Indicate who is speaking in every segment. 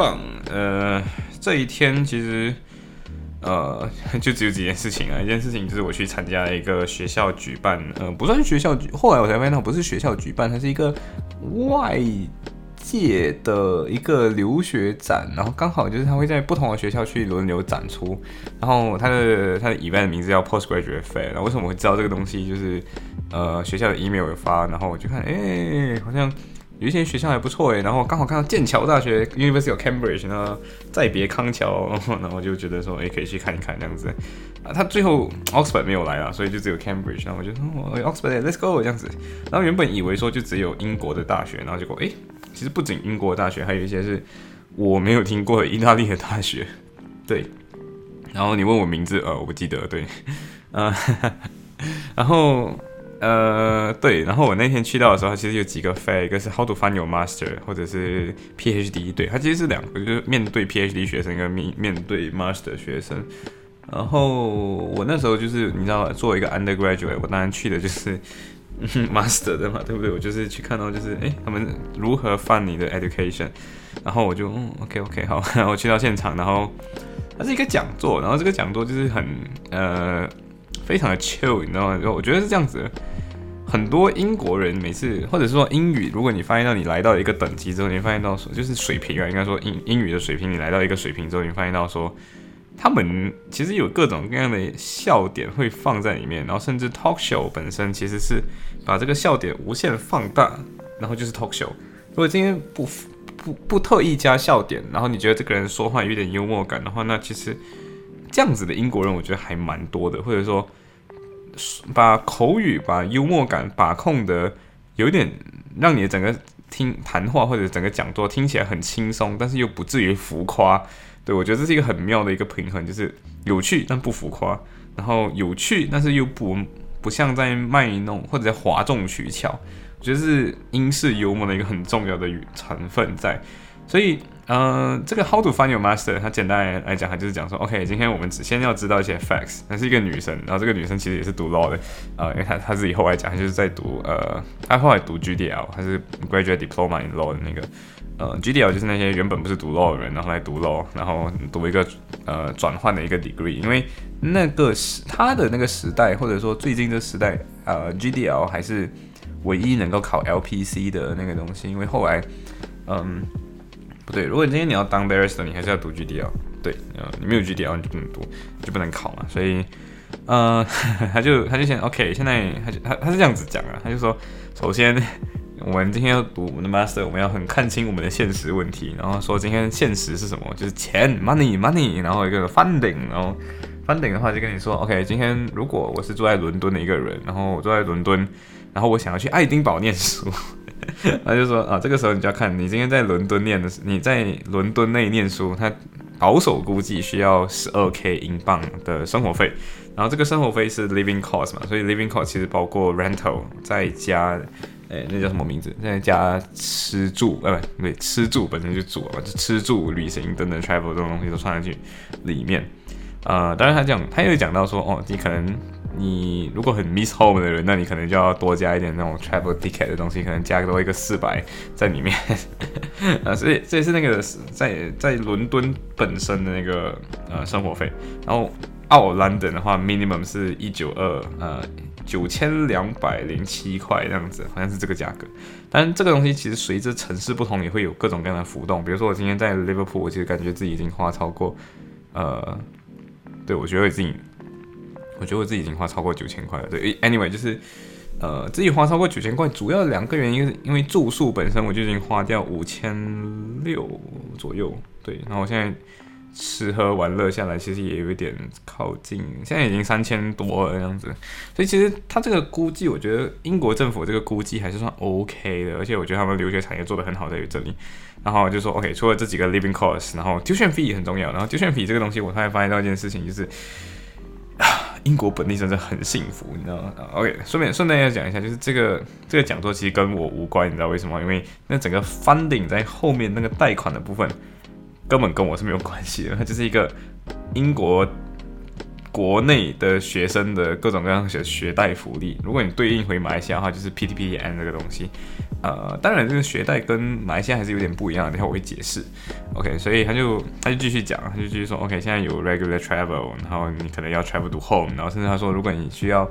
Speaker 1: 棒。呃，这一天其实呃 就只有几件事情啊。一件事情就是我去参加了一个学校举办，呃，不算是学校举，后来我才发现它不是学校举办，它是一个外界的一个留学展。然后刚好就是他会在不同的学校去轮流展出。然后它的它的 event 名字叫 Postgraduate Fair。然后为什么会知道这个东西？就是呃学校的 email 有发，然后我就看，哎，好像。有一些学校还不错诶，然后刚好看到剑桥大学 University of Cambridge，然后再别康桥，然后就觉得说，哎，可以去看一看这样子。啊，他最后 Oxford 没有来啊，所以就只有 Cambridge。然后我就说，Oxford，Let's go 这样子。然后原本以为说就只有英国的大学，然后结果，哎，其实不仅英国的大学，还有一些是我没有听过的意大利的大学。对。然后你问我名字，呃，我不记得。对。呃，然后。呃，对，然后我那天去到的时候，其实有几个 fair，一个是 How to find your master，或者是 PhD，对，它其实是两个，就是面对 PhD 学生跟面面对 master 学生。然后我那时候就是你知道，作为一个 undergraduate，我当然去的就是 master 的嘛，对不对？我就是去看到就是哎，他们如何 fund 你的 education。然后我就嗯，OK OK，好，然后去到现场，然后它是一个讲座，然后这个讲座就是很呃。非常的 chill，你知道吗？我觉得是这样子，很多英国人每次，或者是说英语，如果你发现到你来到一个等级之后，你发现到说就是水平啊，应该说英英语的水平，你来到一个水平之后，你发现到说他们其实有各种各样的笑点会放在里面，然后甚至 talk show 本身其实是把这个笑点无限放大，然后就是 talk show。如果今天不不不特意加笑点，然后你觉得这个人说话有点幽默感的话，那其实这样子的英国人我觉得还蛮多的，或者说。把口语、把幽默感把控的有点，让你整个听谈话或者整个讲座听起来很轻松，但是又不至于浮夸。对我觉得这是一个很妙的一个平衡，就是有趣但不浮夸，然后有趣但是又不不像在卖弄或者在哗众取巧。我觉得是英式幽默的一个很重要的成分在。所以，嗯，这个 How to find your master，它简单来讲，它就是讲说，OK，今天我们只先要知道一些 facts。她是一个女生，然后这个女生其实也是读 law 的，啊，因为她她自己后来讲，她就是在读，呃，她后来读 GDL，她是 graduate diploma in law 的那个，呃，GDL 就是那些原本不是读 law 的人，然后来读 law，然后读一个呃转换的一个 degree。因为那个时她的那个时代，或者说最近这时代，呃，GDL 还是唯一能够考 LPC 的那个东西，因为后来，嗯。对，如果今天你要当 barrister，你还是要读 GDL。对，呃，你没有 GDL 你就不能读，就不能考嘛。所以，呃，他就他就先 OK，现在他他他是这样子讲啊，他就说，首先 我们今天要读我们的 master，我们要很看清我们的现实问题，然后说今天现实是什么，就是钱 money money，然后一个 funding，然后 funding 的话就跟你说 OK，今天如果我是住在伦敦的一个人，然后我住在伦敦，然后我想要去爱丁堡念书。他就说啊，这个时候你就要看你今天在伦敦念的，你在伦敦内念书，他保守估计需要十二 k 英镑的生活费，然后这个生活费是 living cost 嘛，所以 living cost 其实包括 rental 再加，诶，那叫什么名字？再加吃住，呃，不对，吃住本身就住嘛，就吃住、旅行等等 travel 这种东西都算进去里面。呃，当然他讲，他又讲到说，哦，你可能。你如果很 miss home 的人，那你可能就要多加一点那种 travel ticket 的东西，可能加多一个四百在里面。啊，所以这是那个在在伦敦本身的那个呃生活费。然后奥兰登的话，minimum 是一九二呃九千两百零七块这样子，好像是这个价格。但这个东西其实随着城市不同，也会有各种各样的浮动。比如说我今天在 Liverpool，我其实感觉自己已经花超过呃，对我觉得我自己。我觉得我自己已经花超过九千块了。对，anyway，就是，呃，自己花超过九千块，主要两个原因是因为住宿本身我就已经花掉五千六左右。对，然后我现在吃喝玩乐下来，其实也有一点靠近，现在已经三千多了这样子。所以其实他这个估计，我觉得英国政府这个估计还是算 OK 的，而且我觉得他们留学产业做的很好在于这里。然后就说 OK，除了这几个 living cost，然后 tuition fee 很重要。然后 tuition fee 这个东西，我突然发现到一件事情，就是英国本地真的很幸福，你知道吗？OK，顺便顺便要讲一下，就是这个这个讲座其实跟我无关，你知道为什么？因为那整个 funding 在后面那个贷款的部分。根本跟我是没有关系的，它就是一个英国国内的学生的各种各样的学贷福利。如果你对应回马来西亚的话，就是 PTPN 这个东西。呃，当然这个学贷跟马来西亚还是有点不一样，等下我会解释。OK，所以他就他就继续讲，他就继续说，OK，现在有 regular travel，然后你可能要 travel to home，然后甚至他说，如果你需要，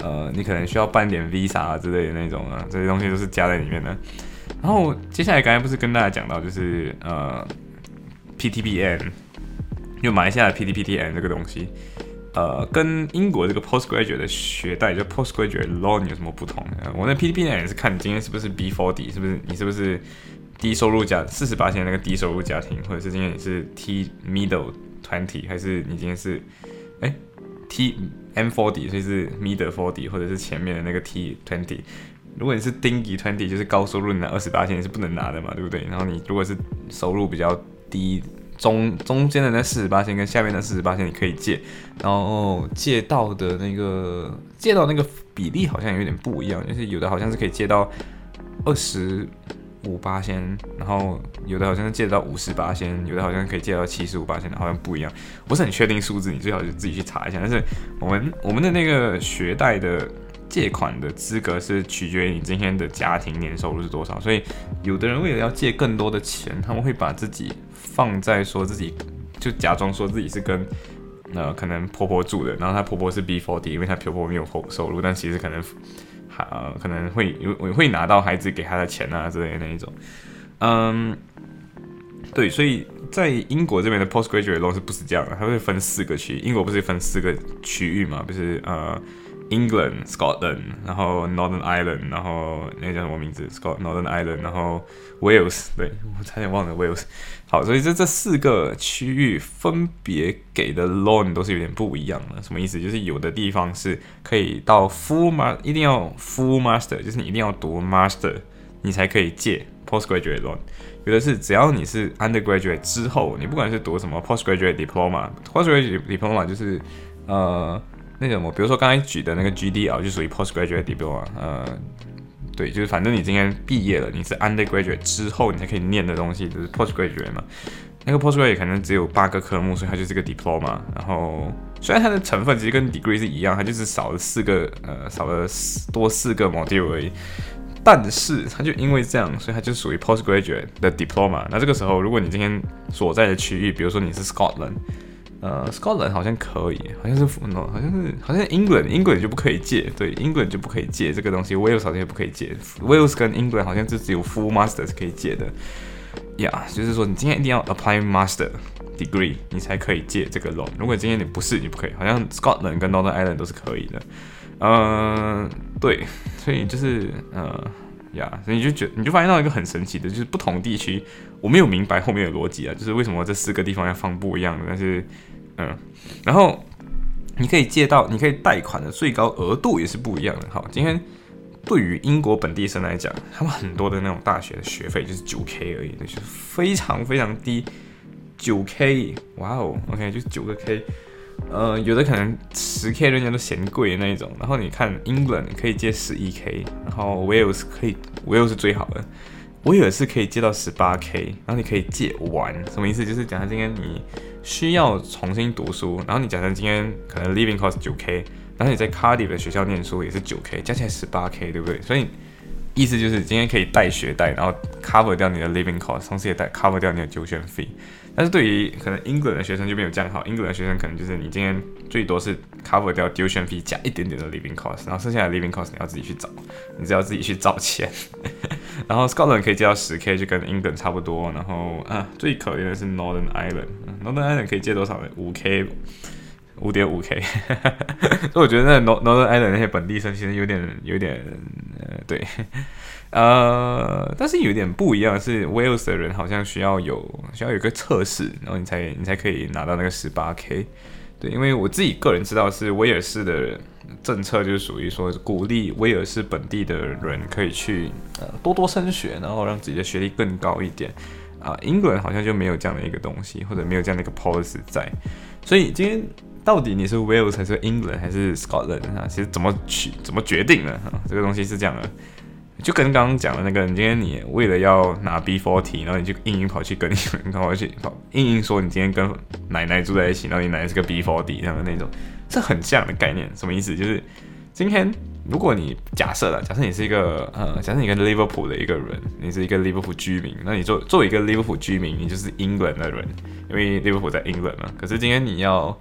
Speaker 1: 呃，你可能需要办点 visa 之类的那种啊，这些东西都是加在里面的。然后接下来刚才不是跟大家讲到，就是呃。PTPN，就马来西亚的 PTPTN 这个东西，呃，跟英国这个 Postgraduate 的学贷就 Postgraduate Loan 有什么不同？我那 PTPTN 也是看你今天是不是 B40，是不是你是不是低收入家四十八线那个低收入家庭，或者是今天你是 T Middle 团体，还是你今天是哎 T M40，所以是 Middle forty，或者是前面的那个 T Twenty。如果你是 dingy twenty，，就是高收入，你拿二十八线是不能拿的嘛，对不对？然后你如果是收入比较低中中间的那四十八线跟下面的四十八线你可以借，然后借到的那个借到那个比例好像有点不一样，就是有的好像是可以借到二十五八仙，然后有的好像是借到五十八仙，有的好像可以借到七十五八仙，好像不一样，不是很确定数字，你最好就自己去查一下。但是我们我们的那个学贷的。借款的资格是取决于你今天的家庭年收入是多少，所以有的人为了要借更多的钱，他们会把自己放在说自己就假装说自己是跟呃可能婆婆住的，然后她婆婆是 B4D，因为她婆婆没有收入，但其实可能还可能会有会拿到孩子给她的钱啊之类的那一种，嗯，对，所以在英国这边的 postgraduate loan 是不是这样的？它会分四个区，英国不是分四个区域嘛？不是呃。England、Scotland，然后 Northern Ireland，然后那叫什么名字？Scot Northern Ireland，然后 Wales，对我差点忘了 Wales。好，所以这这四个区域分别给的 loan 都是有点不一样的。什么意思？就是有的地方是可以到 full master，一定要 full master，就是你一定要读 master，你才可以借 postgraduate loan。有的是只要你是 undergraduate 之后，你不管是读什么 postgraduate diploma，postgraduate diploma 就是呃。那个我比如说刚才举的那个 GDL 就属于 postgraduate diploma，呃，对，就是反正你今天毕业了，你是 undergraduate 之后你才可以念的东西，就是 postgraduate 嘛。那个 postgraduate 可能只有八个科目，所以它就是个 diploma。然后虽然它的成分其实跟 degree 是一样，它就是少了四个，呃，少了多四个 module 而已。但是它就因为这样，所以它就属于 postgraduate 的 diploma。那这个时候，如果你今天所在的区域，比如说你是 Scotland。呃，Scotland 好像可以，好像是 no，，好像是，好像 England，England 就不可以借，对，England 就不可以借这个东西，Wales 好像也不可以借，Wales 跟 England 好像就只有 full master 是可以借的，呀，就是说你今天一定要 apply master degree，你才可以借这个 loan，如果今天你不是，你不可以，好像 Scotland 跟 Northern Ireland 都是可以的，嗯，对，所以就是，呃，呀，所以你就觉，你就发现到一个很神奇的，就是不同地区，我没有明白后面的逻辑啊，就是为什么这四个地方要放不一样的，但是。嗯，然后你可以借到，你可以贷款的最高额度也是不一样的。好，今天对于英国本地生来讲，他们很多的那种大学的学费就是九 K 而已，就是非常非常低，九 K，哇哦，OK，就是九个 K，呃，有的可能十 K 人家都嫌贵的那一种。然后你看 England 可以借十一 K，然后 Wales 可以，Wales 是最好的，威尔士可以借到十八 K，然后你可以借完，什么意思？就是讲他今天你。需要重新读书，然后你假设今天可能 living cost 九 k，然后你在 Cardiff 的学校念书也是九 k，加起来十八 k，对不对？所以意思就是今天可以带学贷，然后 cover 掉你的 living cost，同时也带 cover 掉你的九选 fee。但是对于可能 England 的学生就没有这样好，England 的学生可能就是你今天最多是 cover 掉 tuition fee 加一点点的 living cost，然后剩下的 living cost 你要自己去找，你只要自己去找钱。然后 Scotland 可以借到十 k，就跟 England 差不多。然后啊，最可怜的是 Northern Ireland，Northern Ireland 可以借多少呢？五 k，五点五 k。所以我觉得那 Northern Ireland 那些本地生其实有点有点呃对，呃，但是有点不一样是，Wales 的人好像需要有需要有个测试，然后你才你才可以拿到那个十八 K。对，因为我自己个人知道是威尔士的政策，就是属于说鼓励威尔士本地的人可以去呃多多升学，然后让自己的学历更高一点。啊，England 好像就没有这样的一个东西，或者没有这样的一个 policy 在。所以今天到底你是 Wales 还是 England 还是 Scotland 啊？其实怎么取怎么决定呢？啊，这个东西是这样的。就跟刚刚讲的那个，你今天你为了要拿 B forty，然后你就硬硬跑去跟你们，跑去跑硬硬说你今天跟奶奶住在一起，然后你奶奶是个 B forty 这样的那种，是很像的概念。什么意思？就是今天如果你假设了，假设你是一个呃，假设你跟 Liverpool 的一个人，你是一个 Liverpool 居民，那你作作为一个 Liverpool 居民，你就是 England 的人，因为 Liverpool 在 England 嘛。可是今天你要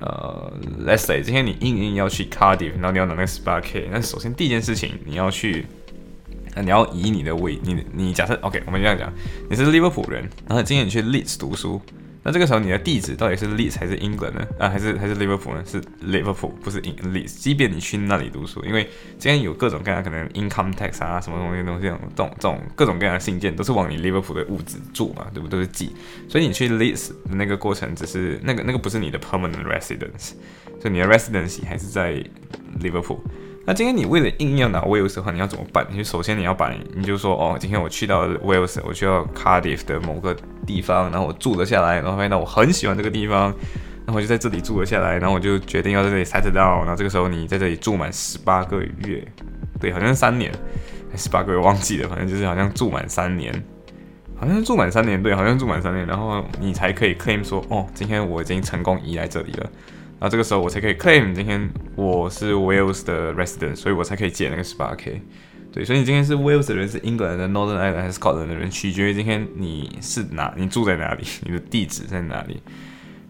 Speaker 1: 呃，Let's say 今天你硬硬要去 Cardiff，然后你要拿那个十八 K，那首先第一件事情你要去。那你要以你的位，你你假设 OK，我们这样讲，你是利物浦人，然后今天你去 Leeds 读书，那这个时候你的地址到底是 Leeds 还是 England 呢？啊，还是还是 Liverpool 呢？是 Liverpool，不是 Leeds。即便你去那里读书，因为今天有各种各样可能 income tax 啊，什么东西东西这种这种这种各种各样的信件，都是往你 Liverpool 的屋子住嘛，对不对？都是寄，所以你去 Leeds 的那个过程，只是那个那个不是你的 permanent residence，所以你的 residency 还是在利物浦。那今天你为了硬要拿 Wales 的话，你要怎么办？你首先你要把你就说哦，今天我去到 Wales，我去到 Cardiff 的某个地方，然后我住了下来，然后发现到我很喜欢这个地方，然后我就在这里住了下来，然后我就决定要在这里 settle down。然后这个时候你在这里住满十八个月，对，好像是三年，十八个月忘记了，反正就是好像住满三年，好像是住满三年，对，好像住满三年，然后你才可以 claim 说哦，今天我已经成功移来这里了。那这个时候我才可以 claim 今天我是 Wales 的 resident，所以我才可以借那个十八 K。对，所以你今天是 Wales 的人，是 England 的 Northern Ireland 还是 Scotland 的人，取决于今天你是哪，你住在哪里，你的地址在哪里。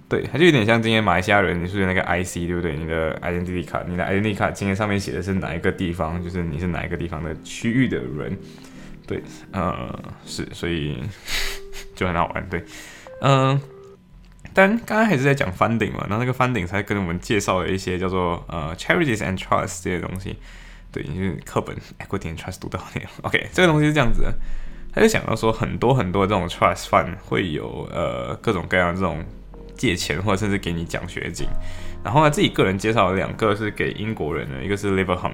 Speaker 1: 对，它就有点像今天马来西亚人，你是那个 IC 对不对？你的 identity 卡，你的 identity 卡今天上面写的是哪一个地方，就是你是哪一个地方的区域的人。对，呃，是，所以 就很好玩。对，嗯。但刚刚还是在讲 funding 嘛，然后那个 funding 才跟我们介绍了一些叫做呃 charities and trust 这些东西。对，就是课本 equity and trust 读到那样。OK，这个东西是这样子的，他就想到说很多很多这种 trust fund 会有呃各种各样这种借钱或者甚至给你奖学金。然后呢，自己个人介绍了两个是给英国人的，一个是 Liverham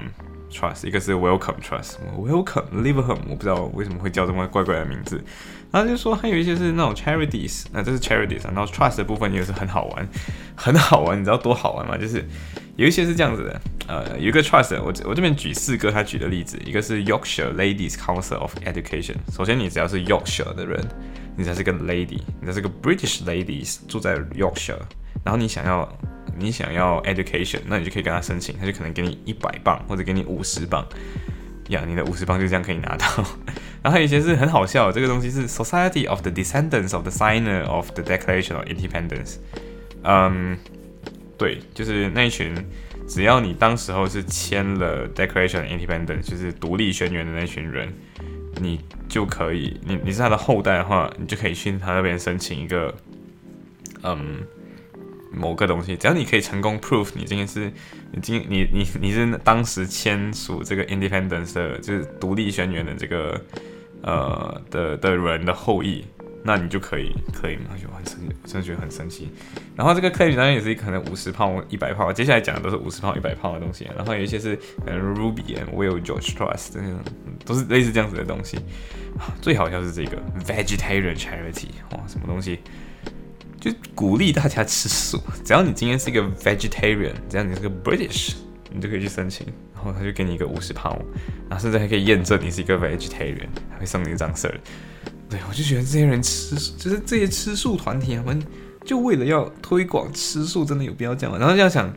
Speaker 1: Trust，一个是 Welcome Trust。Welcome Liverham，我不知道为什么会叫这么怪怪的名字。然后就说还有一些是那种 charities，那这是 charities，然后 trust 的部分也是很好玩，很好玩，你知道多好玩吗？就是有一些是这样子的，呃，有一个 trust，我我这边举四个他举的例子，一个是 Yorkshire Ladies Council of Education。首先你只要是 Yorkshire 的人，你才是个 lady，你才是个 British ladies 住在 Yorkshire，然后你想要你想要 education，那你就可以跟他申请，他就可能给你一百磅或者给你五十磅。呀，你的五十磅就这样可以拿到。然后还有一些是很好笑，这个东西是 Society of the Descendants of the Signer of the Declaration of Independence。嗯，对，就是那一群，只要你当时候是签了 Declaration of Independence，就是独立宣言的那群人，你就可以，你你是他的后代的话，你就可以去他那边申请一个，嗯。某个东西，只要你可以成功 prove 你今天是，你今你你你是当时签署这个 independence 的，就是独立宣言的这个呃的的人的后裔，那你就可以可以，吗就很神奇，真的觉得很神奇。然后这个 claim 当然也是可能五十炮、一百炮，接下来讲的都是五十炮、一百炮的东西。然后有一些是呃 Ruby and Will George Trust 这些，都是类似这样子的东西。最好笑是这个 vegetarian charity，哇，什么东西？就鼓励大家吃素，只要你今天是一个 vegetarian，只要你是个 British，你就可以去申请，后他就给你一个五十磅然后甚至还可以验证你是一个 vegetarian，还会送你一张 cert。对我就觉得这些人吃，就是这些吃素团体，他们就为了要推广吃素，真的有必要这样吗？然后就要想，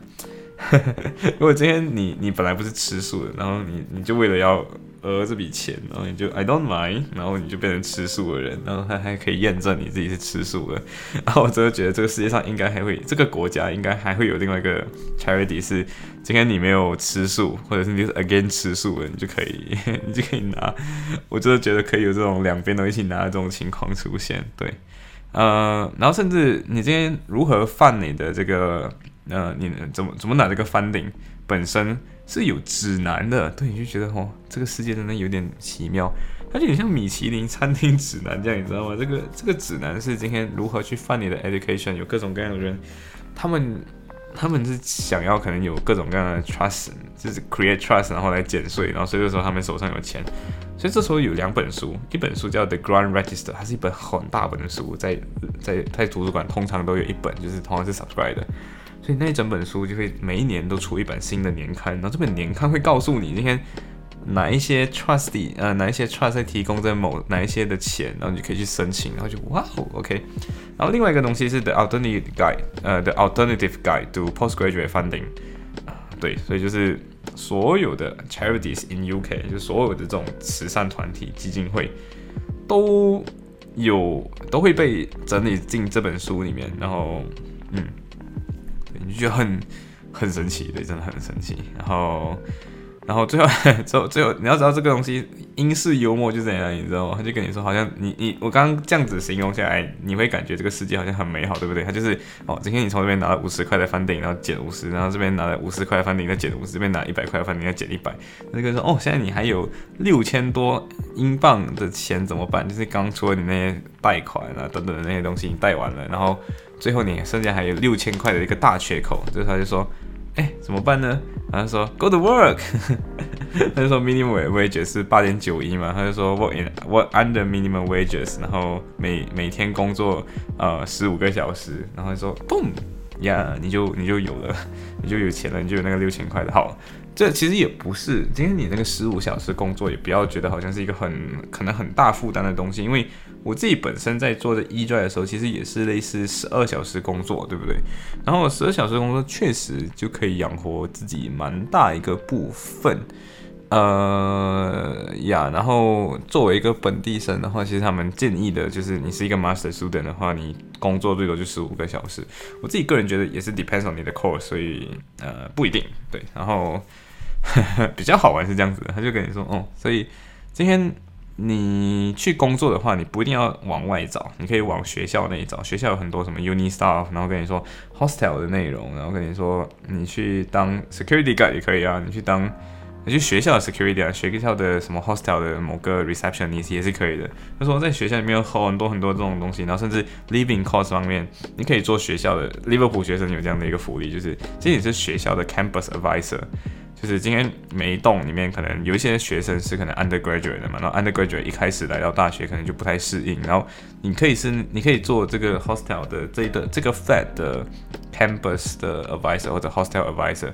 Speaker 1: 如果今天你你本来不是吃素的，然后你你就为了要。呃，这笔钱，然后你就 I don't mind，然后你就变成吃素的人，然后他还可以验证你自己是吃素的。然后我真的觉得这个世界上应该还会，这个国家应该还会有另外一个 charity 是，今天你没有吃素，或者是你是 again 吃素的，你就可以，你就可以拿。我真的觉得可以有这种两边都一起拿的这种情况出现。对，呃，然后甚至你今天如何犯你的这个呃，你怎么怎么拿这个 funding 本身是有指南的，对，你就觉得哦，这个世界真的有点奇妙，它就有点像米其林餐厅指南这样，你知道吗？这个 这个指南是今天如何去翻你的 education，有各种各样的人，他们。他们是想要可能有各种各样的 trust，就是 create trust，然后来减税，然后所以这时候他们手上有钱，所以这时候有两本书，一本书叫 The Grand Register，它是一本很大本的书，在在在图书馆通常都有一本，就是通常是 subscribe 的，所以那一整本书就会每一年都出一本新的年刊，然后这本年刊会告诉你今天。哪一些 trustee 呃，哪一些 trust 在提供这某哪一些的钱，然后你可以去申请，然后就哇哦，OK。然后另外一个东西是 the alternative guide，呃，the alternative guide to postgraduate funding。对，所以就是所有的 charities in UK，就所有的这种慈善团体、基金会都有都会被整理进这本书里面，然后嗯，就觉得很很神奇，对，真的很神奇，然后。然后最后，最后，最后，你要知道这个东西英式幽默就怎样，你知道吗？他就跟你说，好像你你我刚刚这样子形容下来，你会感觉这个世界好像很美好，对不对？他就是哦，今天你从这边拿了五十块的翻顶，然后减五十，然后这边拿了五十块的翻顶再减五十，这边拿一百块的翻顶再减一百。那个说哦，现在你还有六千多英镑的钱怎么办？就是刚出了你那些贷款啊等等的那些东西你贷完了，然后最后你剩下还有六千块的一个大缺口，就是他就说。哎，怎么办呢？他就说 Go to work，他就说 minimum wage 是八点九一嘛，他就说 work in work under minimum wages，然后每每天工作呃十五个小时，然后说 boom 呀，你就你就有了，你就有钱了，你就有那个六千块的好。这其实也不是，今天你那个十五小时工作，也不要觉得好像是一个很可能很大负担的东西，因为我自己本身在做的 E 拽的时候，其实也是类似十二小时工作，对不对？然后十二小时工作确实就可以养活自己蛮大一个部分，呃呀，然后作为一个本地生的话，其实他们建议的就是你是一个 master student 的话，你工作最多就十五个小时。我自己个人觉得也是 depends on 你的 course，所以呃不一定对，然后呵呵。比较好玩是这样子的，他就跟你说，哦，所以今天你去工作的话，你不一定要往外找，你可以往学校那里找。学校有很多什么 uni staff，然后跟你说 hostel 的内容，然后跟你说你去当 security guard 也可以啊，你去当你去学校的 security 啊，学校的什么 hostel 的某个 receptionist 也是可以的。他说在学校里面有很多很多这种东西，然后甚至 living cost 方面，你可以做学校的 leave 学生有这样的一个福利，就是这也是学校的 campus advisor。就是今天每一栋里面可能有一些学生是可能 undergraduate 的嘛，然后 undergraduate 一开始来到大学可能就不太适应，然后你可以是你可以做这个 hostel 的这一个这个 flat 的 campus 的 advisor 或者 hostel advisor，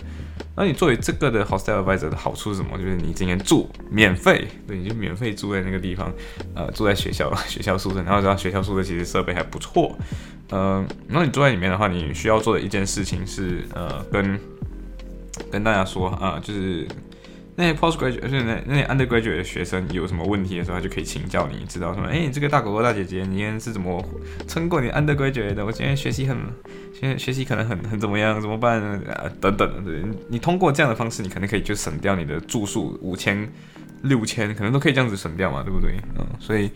Speaker 1: 那你作为这个的 hostel advisor 的好处是什么？就是你今天住免费，对，你就免费住在那个地方，呃，住在学校 学校宿舍，然后知道学校宿舍其实设备还不错，呃，那你住在里面的话，你需要做的一件事情是呃跟跟大家说啊，就是那些 postgraduate，就是那那些 undergraduate 的学生有什么问题的时候，他就可以请教你，知道什么？哎，这个大哥哥大姐姐，你今天是怎么撑过你 undergraduate 的？我今天学习很，现在学习可能很很怎么样？怎么办？啊，等等，对，你通过这样的方式，你可能可以就省掉你的住宿五千、六千，可能都可以这样子省掉嘛，对不对？嗯，所以。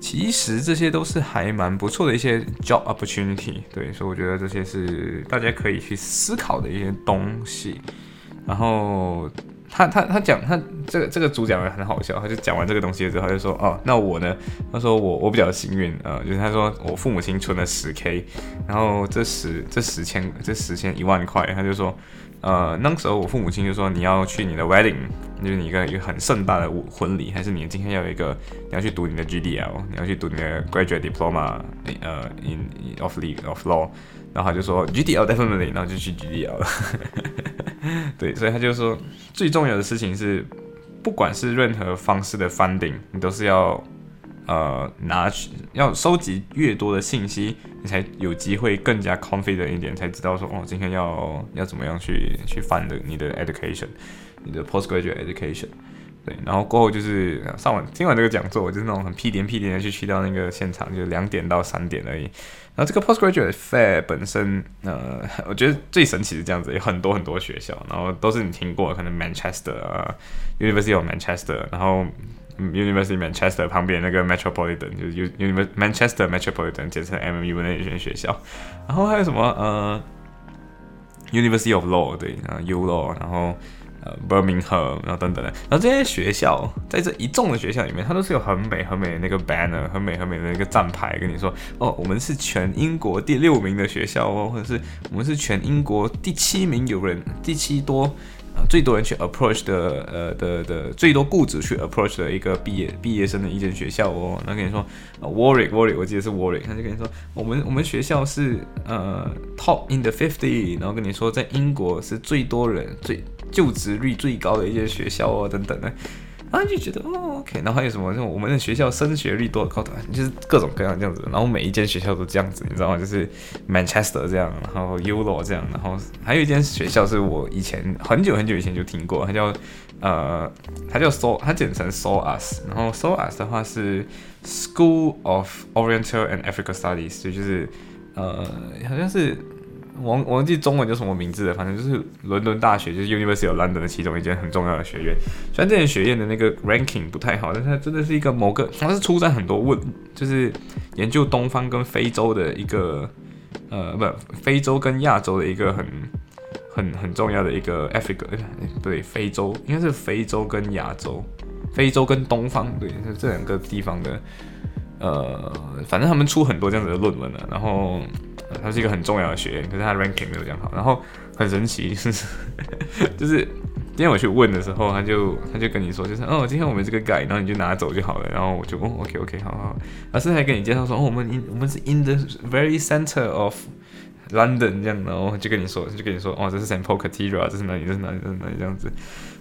Speaker 1: 其实这些都是还蛮不错的一些 job opportunity，对，所以我觉得这些是大家可以去思考的一些东西。然后他他他讲他这个这个主讲人很好笑，他就讲完这个东西之后，他就说哦，那我呢？他说我我比较幸运啊，就是他说我父母亲存了十 k，然后这十这十千这十千一万块，他就说。呃，那时候我父母亲就说你要去你的 wedding，就是你一个一个很盛大的婚礼，还是你今天要有一个你要去读你的 GDL，你要去读你的 graduate diploma，呃，in of legal of law，然后他就说 GDL definitely，然后就去 GDL 了。对，所以他就说最重要的事情是，不管是任何方式的 funding，你都是要。呃，拿去要收集越多的信息，你才有机会更加 confident 一点，才知道说哦，今天要要怎么样去去 fund 你的 education，你的 postgraduate education，对，然后过后就是上完听完这个讲座，我就是那种很屁颠屁颠的去去到那个现场，就两点到三点而已。然后这个 postgraduate fair 本身，呃，我觉得最神奇是这样子，有很多很多学校，然后都是你听过，可能 Manchester 啊，University of Manchester，然后。University Manchester 旁边那个 Metropolitan 就是 University Manchester Metropolitan，简称 MU 那一间学校。然后还有什么呃 University of Law 对，然后 U Law，然后呃 Birmingham，然后等等的，然后这些学校在这一众的学校里面，它都是有很美很美的那个 banner，很美很美的那个站牌，跟你说哦，我们是全英国第六名的学校哦，或者是我们是全英国第七名有人第七多。啊最多人去 approach 的，呃的的最多雇主去 approach 的一个毕业毕业生的一间学校哦，那跟你说，Warwick Warwick，我记得是 Warwick，他就跟你说，我们我们学校是呃 top in the fifty，然后跟你说在英国是最多人最就职率最高的一间学校哦，等等的。然后就觉得哦，OK，然后还有什么？就我们的学校升学率多高的，就是各种各样这样子。然后每一间学校都这样子，你知道吗？就是 Manchester 这样，然后 u l o 这样，然后还有一间学校是我以前很久很久以前就听过，它叫呃，它叫 So，它简称 So Us。然后 So Us 的话是 School of Oriental and Africa Studies，就就是呃，好像是。忘忘记中文叫什么名字了，反正就是伦敦大学，就是 University of London 的其中一间很重要的学院。虽然这间学院的那个 ranking 不太好，但它真的是一个某个，它是出在很多问，就是研究东方跟非洲的一个，呃，不，非洲跟亚洲的一个很很很重要的一个 Africa，对，非洲应该是非洲跟亚洲，非洲跟东方，对，是这两个地方的，呃，反正他们出很多这样子的论文了，然后。它是一个很重要的学院，可是它 ranking 没有这样好。然后很神奇，就是就是今天我去问的时候，他就他就跟你说，就是哦，今天我们这个改，然后你就拿走就好了。然后我就哦，OK OK，好好。老师还跟你介绍说，哦，我们 in 我们是 in the very center of London 这样，然后就跟你说，就跟你说，哦，这是 St Paul Cathedral，这是哪里？这是哪里？这是哪里？这样子。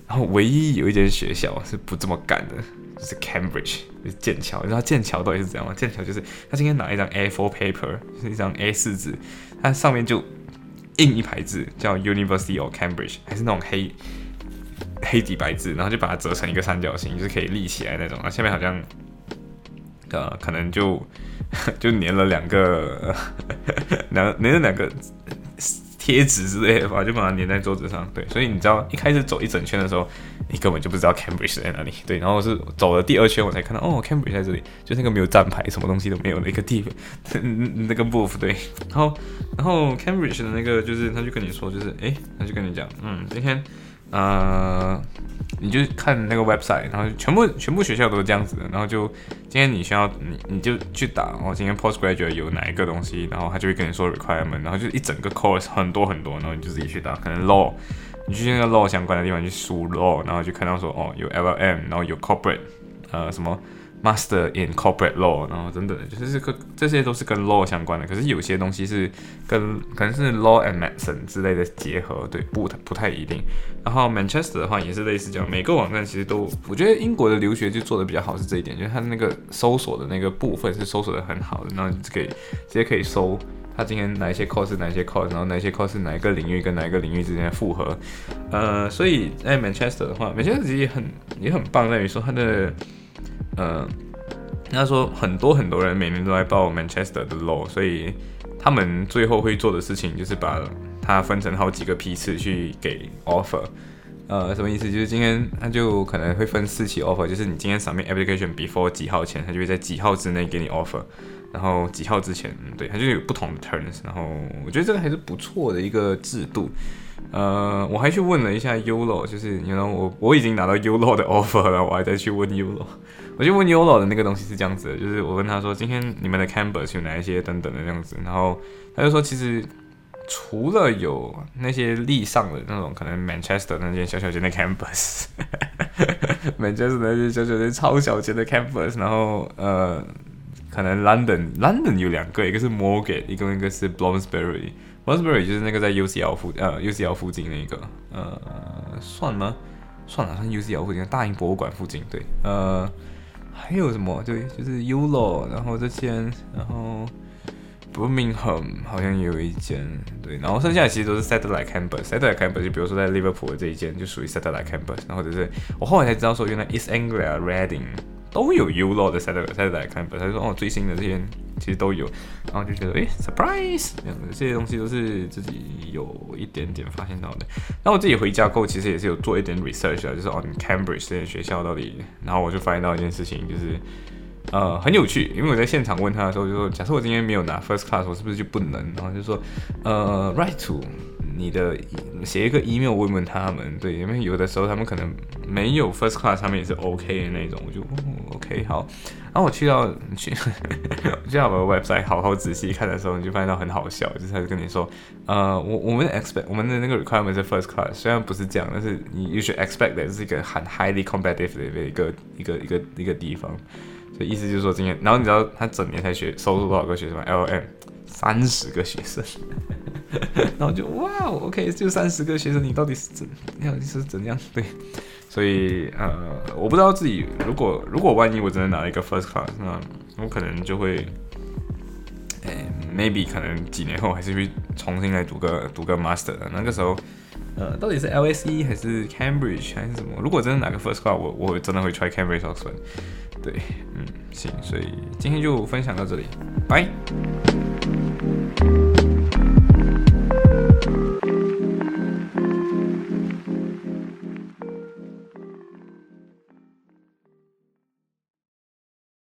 Speaker 1: 然后唯一有一间学校是不这么干的。是 Cambridge，剑桥。你知道剑桥到底是怎样吗？剑桥就是他今天拿一张 A4 paper，就是一张 A4 纸，它上面就印一排字，叫 University of Cambridge，还是那种黑黑底白字，然后就把它折成一个三角形，就是可以立起来那种。然后下面好像呃，可能就 就粘了两个 两粘了两个。贴纸之类的吧，就把它粘在桌子上。对，所以你知道一开始走一整圈的时候，你根本就不知道 Cambridge 在哪里。对，然后是走了第二圈，我才看到哦，Cambridge 在这里，就那个没有站牌、什么东西都没有的一个地方，那个 booth。对，然后然后 Cambridge 的那个就是，他就跟你说，就是哎，他就跟你讲，嗯，今天。呃，你就看那个 website，然后全部全部学校都是这样子的，然后就今天你需要你你就去打，哦，今天 postgraduate 有哪一个东西，然后他就会跟你说 requirement，然后就一整个 course 很多很多，然后你就自己去打，可能 law，你去那个 law 相关的地方去输 law，然后就看到说哦有 LLM，然后有 corporate，呃什么。Master in Corporate Law，然后等等，就是这个这些都是跟 law 相关的。可是有些东西是跟可能是 law and medicine 之类的结合，对，不不太一定。然后 Manchester 的话也是类似这样，每个网站其实都，我觉得英国的留学就做的比较好是这一点，就是它那个搜索的那个部分是搜索的很好的，然后就可以直接可以搜它今天哪一些 course 哪一些 course，然后哪些 course 哪一个领域跟哪一个领域之间的复合。呃，所以在 Manchester 的话，Manchester 也很也很棒，在于说它的。呃，他说很多很多人每年都在报 Manchester 的 law，所以他们最后会做的事情就是把它分成好几个批次去给 offer。呃，什么意思？就是今天他就可能会分四期 offer，就是你今天 submit application before 几号前，他就会在几号之内给你 offer，然后几号之前，对，他就有不同的 terms。然后我觉得这个还是不错的一个制度。呃，我还去问了一下 Ulo，就是你 know 我我已经拿到 Ulo 的 offer 了，我还在去问 Ulo。我就问 Ulo 的那个东西是这样子的，就是我问他说今天你们的 campus 有哪一些等等的这样子，然后他就说其实除了有那些立上的那种可能 Manchester 那间小小间的 campus，Manchester 那些小小间超小间的 campus，然后呃可能 London London 有两个，一个是 Morgan，一个一个是 Bloomsbury。Bloomsbury 就是那个在 UCL 附呃 UCL 附近那个呃算吗？算了，算 UCL 附近大英博物馆附近对呃还有什么对就是 ULO 然后这间然后 Birmingham 好像也有一间对然后剩下的其实都是 Satellite Campus Satellite Campus 就比如说在 Liverpool 的这一间就属于 Satellite Campus 然后就是我后来才知道说原来 East Anglia Reading 都有 ULO 的 Satellite Satellite Campus 他就说哦最新的这些。其实都有，然后就觉得哎，surprise，这样的这些东西都是自己有一点点发现到的。那我自己回家后，其实也是有做一点 research 啊，就是哦，Cambridge 这些学校到底，然后我就发现到一件事情，就是呃很有趣，因为我在现场问他的时候就说，假设我今天没有拿 first class，我是不是就不能？然后就说呃，right to 你的写一个 email 问问他们，对，因为有的时候他们可能没有 first class 上面也是 OK 的那种，我就 OK 好。然后我去到去 去到我的 website 好好仔细看的时候，你就发现到很好笑，就是他就跟你说，呃，我我们的 expect 我们的那个 requirement 是 first class，虽然不是这样，但是你 you should expect 这是一个很 highly competitive 的一个一个一个一个地方。所以意思就是说今天，然后你知道他整年才学收入多少个学生吗？LM 三十个学生。然后就哇，OK，就三十个学生，你到底是怎到底？是怎样？对，所以呃，我不知道自己如果如果万一我真的拿了一个 first class，那我可能就会，哎，maybe 可能几年后还是会重新来读个读个 master 的。那个时候，呃，到底是 LSE 还是 Cambridge 还是什么？如果真的拿个 first class，我我真的会 try Cambridge Oxford。对，嗯，行，所以今天就分享到这里，拜。